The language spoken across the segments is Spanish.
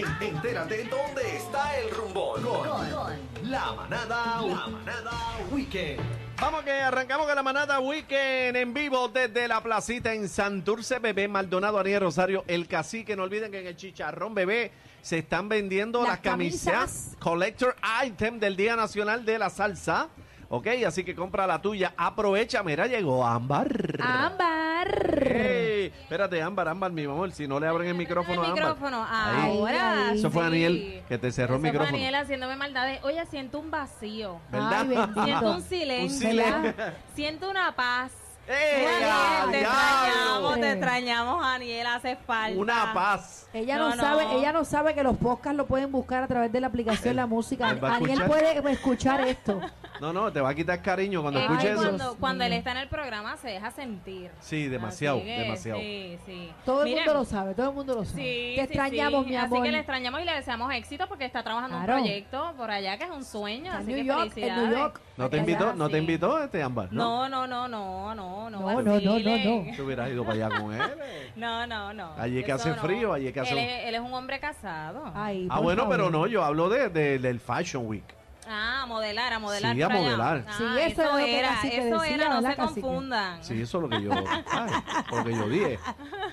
En- entérate dónde está el rumbón. Con, la manada, la manada weekend. Vamos que arrancamos con la manada weekend en vivo desde la placita en Santurce Bebé, Maldonado, Ariel Rosario, el cacique. No olviden que en el chicharrón bebé se están vendiendo las, Las camisas camisas. Collector Item del Día Nacional de la Salsa. Ok, así que compra la tuya. Aprovecha, mira, llegó Ámbar. Ámbar. Espérate, Ámbar, Ámbar, mi amor, si no le abren el micrófono a el Ámbar. micrófono. Ahí. Ahora. Eso fue sí. Daniel que te cerró el Eso fue micrófono. Daniel haciéndome maldades. Oye, siento un vacío. ¿Verdad? Ay. Siento un silencio. silencio. Siento una paz. ¡Ey, Daniel, te extrañamos, te extrañamos, Daniel, hace falta. Una paz. Ella No, no, no. sabe, ella no sabe que los podcasts lo pueden buscar a través de la aplicación La Música. Daniel puede escuchar esto. No, no, te va a quitar cariño cuando Es escuches eso. cuando, él está en el programa se deja sentir. Sí, demasiado, Así que, demasiado. Sí, sí. Todo el Miren, mundo lo sabe, todo el mundo lo sabe. Sí, Te sí, extrañamos, sí. mi amor. Así que le extrañamos y le deseamos éxito porque está trabajando Claro. un proyecto por allá que es un sueño. Está en así New que York, en felicidades. New York. ¿No te Allá, invitó? ¿No te sí. invitó este Ámbar? No, no, no, no, no, no. No, no, no, no, vacilen. no. Te hubieras ido para allá con él. eh. No, no, no. Allí es que Eso hace frío, allí es que hace Él un- es, él es un hombre casado. Ay, Ah, por bueno, favor. pero no, yo hablo de, de- del Fashion Week. Ah, a modelar, a modelar. Sí, a modelar. Ah, Sí, eso es lo que era, eso decía, era, no ¿verdad, se Cacique? confundan. Sí, eso es lo que yo, ay, lo que yo dije.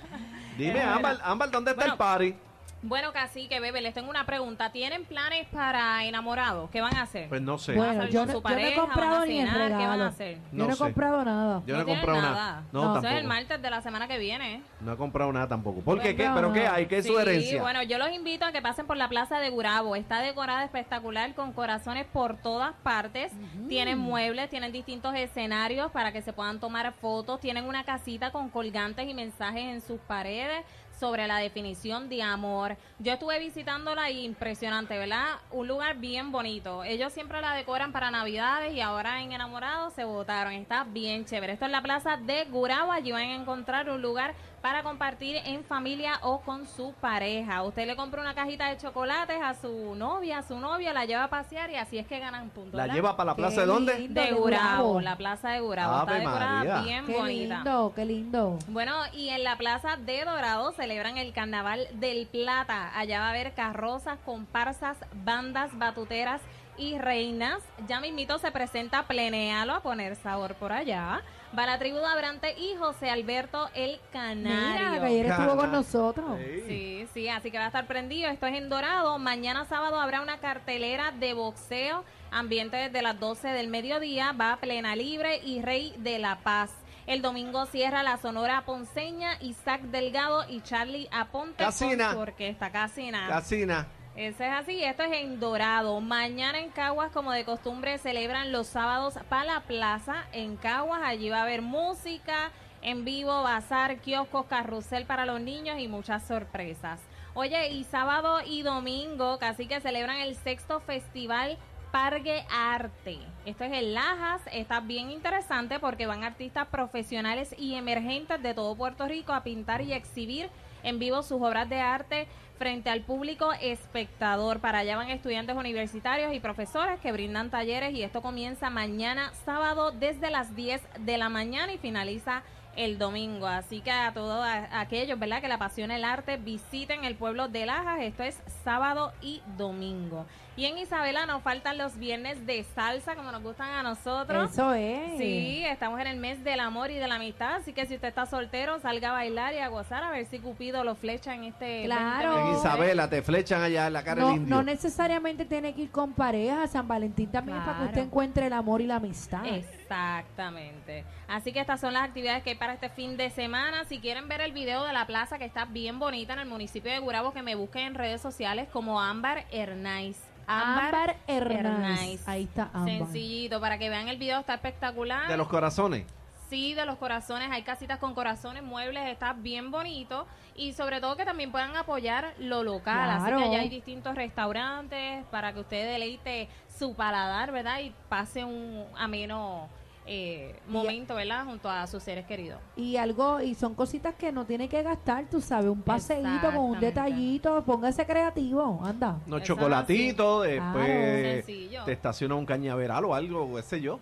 Dime, Ámbar, Ámbar, ¿dónde está Bueno. el party? Bueno, casi que bebé, les tengo una pregunta. ¿Tienen planes para enamorados? ¿Qué van a hacer? Pues no sé. ¿Van a Bueno, yo no, su yo no he comprado ¿Van a ni el regalo. ¿Qué van a hacer? Yo No no he comprado nada. Yo no, he tienen comprado nada. nada. No, No. Eso es tampoco. el martes de la semana que viene. No he comprado nada tampoco. ¿Por qué? No ¿Qué? ¿Pero qué hay? ¿Qué Sí, sugerencia? bueno, yo los invito a que pasen por la plaza de Gurabo. Está decorada espectacular con corazones por todas partes. Tienen muebles, tienen distintos escenarios para que se puedan tomar fotos. Tienen una casita con colgantes y mensajes en sus paredes sobre la definición de amor. Yo estuve visitándola y impresionante, ¿verdad? Un lugar bien bonito. Ellos siempre la decoran para Navidades y ahora en Enamorados se votaron. Está bien chévere. Esto es la plaza de Gurabo. Allí van a encontrar un lugar para compartir en familia o con su pareja. Usted le compra una cajita de chocolates a su novia, a su novio, la lleva a pasear y así es que ganan puntos. ¿La ¿verdad? lleva para la Qué plaza de dónde? lindo. de Gurabo. la plaza de Gurabo. Ave Está decorada María. bien Qué bonita. lindo, qué lindo. Bueno, y en la plaza de Dorado celebran el Carnaval del Plata. Allá va a haber carrozas, comparsas, bandas, batuteras y reinas. Ya mismito se presenta Plenealo a poner sabor por allá. Va la tribu de Abrante y José Alberto el Canario. Mira, que ayer estuvo Cana- con nosotros. Sí. Sí, sí, así que va a estar prendido. Esto es en Dorado. Mañana sábado habrá una cartelera de boxeo. Ambiente desde las 12 del mediodía. Va Plena Libre y Rey de la Paz. El domingo cierra la Sonora Ponceña, Isaac Delgado y Charlie Aponte. Casina. su orquesta Casina. Casina. Ese es así, esto es en Dorado. Mañana en Caguas, como de costumbre, celebran los sábados para la plaza en Caguas. Allí va a haber música en vivo, bazar, kioscos, carrusel para los niños y muchas sorpresas. Oye, y sábado y domingo casi que celebran el sexto festival Parque Arte. Esto es en Lajas, está bien interesante porque van artistas profesionales y emergentes de todo Puerto Rico a pintar y exhibir en vivo sus obras de arte frente al público espectador. Para allá van estudiantes universitarios y profesores que brindan talleres y esto comienza mañana sábado desde las 10 de la mañana y finaliza el domingo. Así que a todos aquellos, ¿verdad? Que le apasiona el arte, visiten el pueblo de Lajas. Esto es sábado y domingo. Y en Isabela nos faltan los viernes de salsa, como nos gustan a nosotros. Eso es. Sí, estamos en el mes del amor y de la amistad, así que si usted está soltero, salga a bailar y a gozar a ver si Cupido lo flecha en este Claro. 2023. En Isabela te flechan allá en la cara No, del indio. no necesariamente tiene que ir con pareja. San Valentín también es para que usted encuentre el amor y la amistad. Exactamente. Así que estas son las actividades que hay para este fin de semana. Si quieren ver el video de la plaza que está bien bonita en el municipio de Gurabo, que me busquen en redes sociales como Ámbar Hernaiz. Ámbar Hernández. Ahí está Ámbar. Sencillito, para que vean el video, está espectacular. De los corazones. Sí, de los corazones, hay casitas con corazones, muebles, está bien bonito y sobre todo que también puedan apoyar lo local, así que allá hay distintos restaurantes para que usted deleite su paladar, ¿verdad? Y pase un ameno eh, momento, ¿verdad? Junto a sus seres queridos. Y algo, y son cositas que no tiene que gastar, tú sabes, un paseíto con un detallito, póngase creativo, anda. Chocolatitos, así. después Claro. Te estaciona un cañaveral o algo, qué sé yo.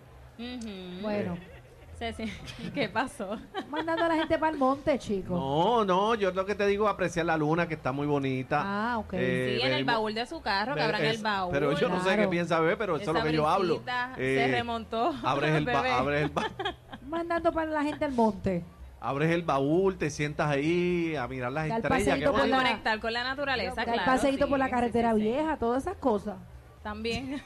Bueno, se- ¿Qué pasó? Mandando a la gente para el monte, chicos. No, no, yo lo que te digo, apreciar la luna, que está muy bonita. Ah, ok. Eh, sí, en el baúl de su carro, que abran el baúl. Pero yo no sé Claro. qué piensa bebé, pero eso es lo que yo hablo. Eh, se remontó. Abres el, bebé. abres, el ba- Mandando para la gente al monte. abres el baúl, te sientas ahí a mirar las Dar estrellas. por A conectar con la naturaleza, Dar claro. paseíto sí, por la carretera sí, sí. vieja, todas esas cosas. También.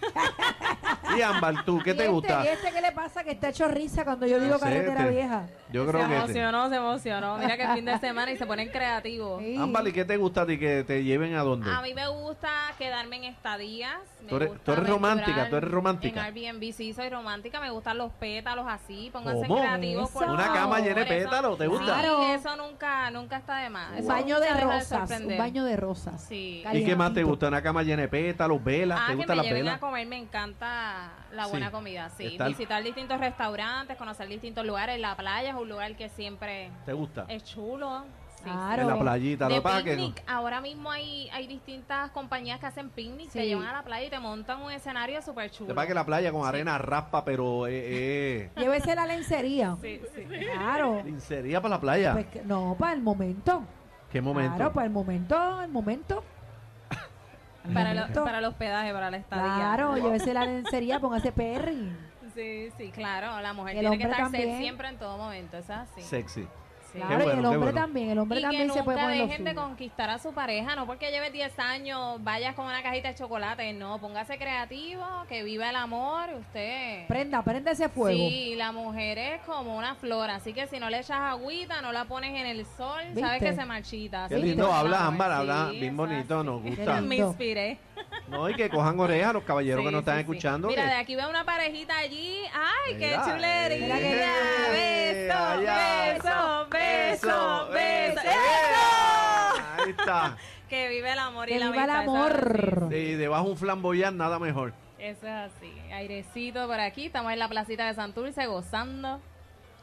Y Ámbar, ¿tú qué ¿Y te este, gusta? ¿Y este qué le pasa? Que está hecho risa cuando yo digo No sé, carretera te- vieja. Yo se creo que... te- emocionó, se emocionó. Mira que el fin de semana y se ponen creativos. Sí. Ámbar, ¿y qué te gusta a ti que te lleven a dónde? A mí me gusta quedarme en estadías. me Tú eres- gusta tú eres romántica, aventurar tú eres romántica. En Airbnb sí soy romántica, me gustan los pétalos así, pónganse ¿Cómo? creativos por Eso. Una cama llena de eso- pétalos, ¿te gusta? Sí, Claro. eso nunca, nunca está de más. Un Eso baño nunca de deja rosas. Un baño de rosas. Sí. ¿Y qué más te gusta? ¿Una cama llena de pétalos, velas? Ah, ¿Te que gustan me las lleven velas? a comer, me encanta la Sí. buena comida, sí. Visitar distintos restaurantes, conocer distintos lugares. La playa es un lugar que siempre ¿Te gusta? es chulo. Sí. Claro. En la playita, De no- picnic, ahora mismo hay, hay distintas compañías que hacen picnic, Sí. te llevan a la playa y te montan un escenario súper Lo chulo. es que la playa con arena raspa, pero eh, eh, Llévese la lencería. Sí, sí. Claro. lincería para la playa. Pues que- no, para el momento. ¿Qué momento? Claro, para el momento, el momento. Para, lo- para el hospedaje, para la estadía. Claro, llévese la lencería, póngase perry. Sí, sí, claro. La mujer El tiene que hombre estar también. sexy siempre en todo momento, es así. Sexy. Sí. Claro, y bueno, el qué hombre bueno. también, el hombre y también que se puede poner dejen de conquistar a su pareja, no porque lleves 10 años, vayas con una cajita de chocolate, no, póngase creativo, que viva el amor, usted. Prenda, prenda ese fuego. Sí, la mujer es como una flor, así que si no le echas agüita, no la pones en el sol, ¿Viste? sabes que se marchita. Qué lindo que hablas, la- Ámbar, sí, hablas bien bonito, nos Qué gusta. Me inspiré. No, y que cojan orejas los caballeros que Sí, nos están sí, sí. escuchando. Mira, que- de aquí veo una parejita allí. ¡Ay, qué Mira, chulería! mira que beso, allá. beso, Que vive el amor y Que la viva el amistad, es amor. así. Y debajo un flamboyán, nada mejor. Eso es así. Airecito por aquí. Estamos en la placita de Santurce gozando.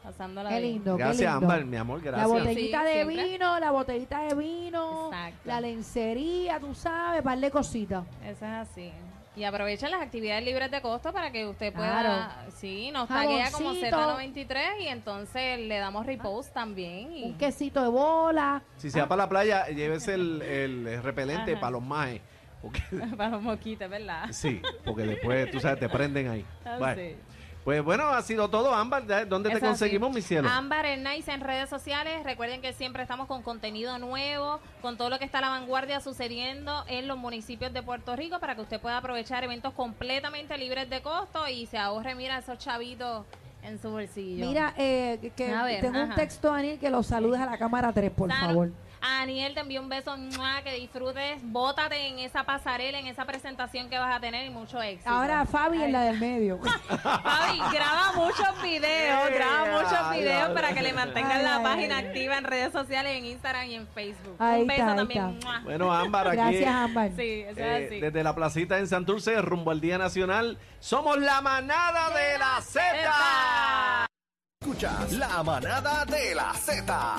Gozando la Qué lindo, qué Gracias, lindo. Ámbar, mi amor, La gracias. botellita Sí, de siempre. vino, la botellita de vino, Exacto. la lencería, tú sabes, par de cositas. Eso es así. Y aprovechen las actividades libres de costo para que usted pueda, Claro. sí, nos taguea como Jaboncito. Z93 y entonces le damos repost también. Y, Un quesito de bola. Si se va para la playa, llévese el, el repelente Ajá. para los majes. Porque, para los moquitos, ¿verdad? sí, porque después, tú sabes, te prenden ahí. Ah, Bueno, sí. Pues bueno, ha sido todo, Ámbar. ¿Dónde te conseguimos, mi cielo? Ámbar en Nice en redes sociales. Recuerden que siempre estamos con contenido nuevo, con todo lo que está a la vanguardia sucediendo en los municipios de Puerto Rico para que usted pueda aprovechar eventos completamente libres de costo y se ahorre, mira, esos chavitos en su bolsillo. Mira, eh, que ver, tengo un texto, Daniel, que lo saludes a la cámara 3, por favor. Aniel, te envío un beso, ¡mua! que disfrutes, bótate en esa pasarela, en esa presentación que vas a tener y mucho éxito. Ahora Fabi en la del medio. Fabi, graba muchos videos, graba muchos videos para que le mantengan ay, la ay, página ay. activa en redes sociales, en Instagram y en Facebook. Ahí un beso está, ahí también. Bueno, Ámbar, aquí. Gracias, Ámbar. Sí, eso eh, es así. desde la placita en Santurce, rumbo al Día Nacional, somos la manada de la Z. Escuchas la manada de la Z.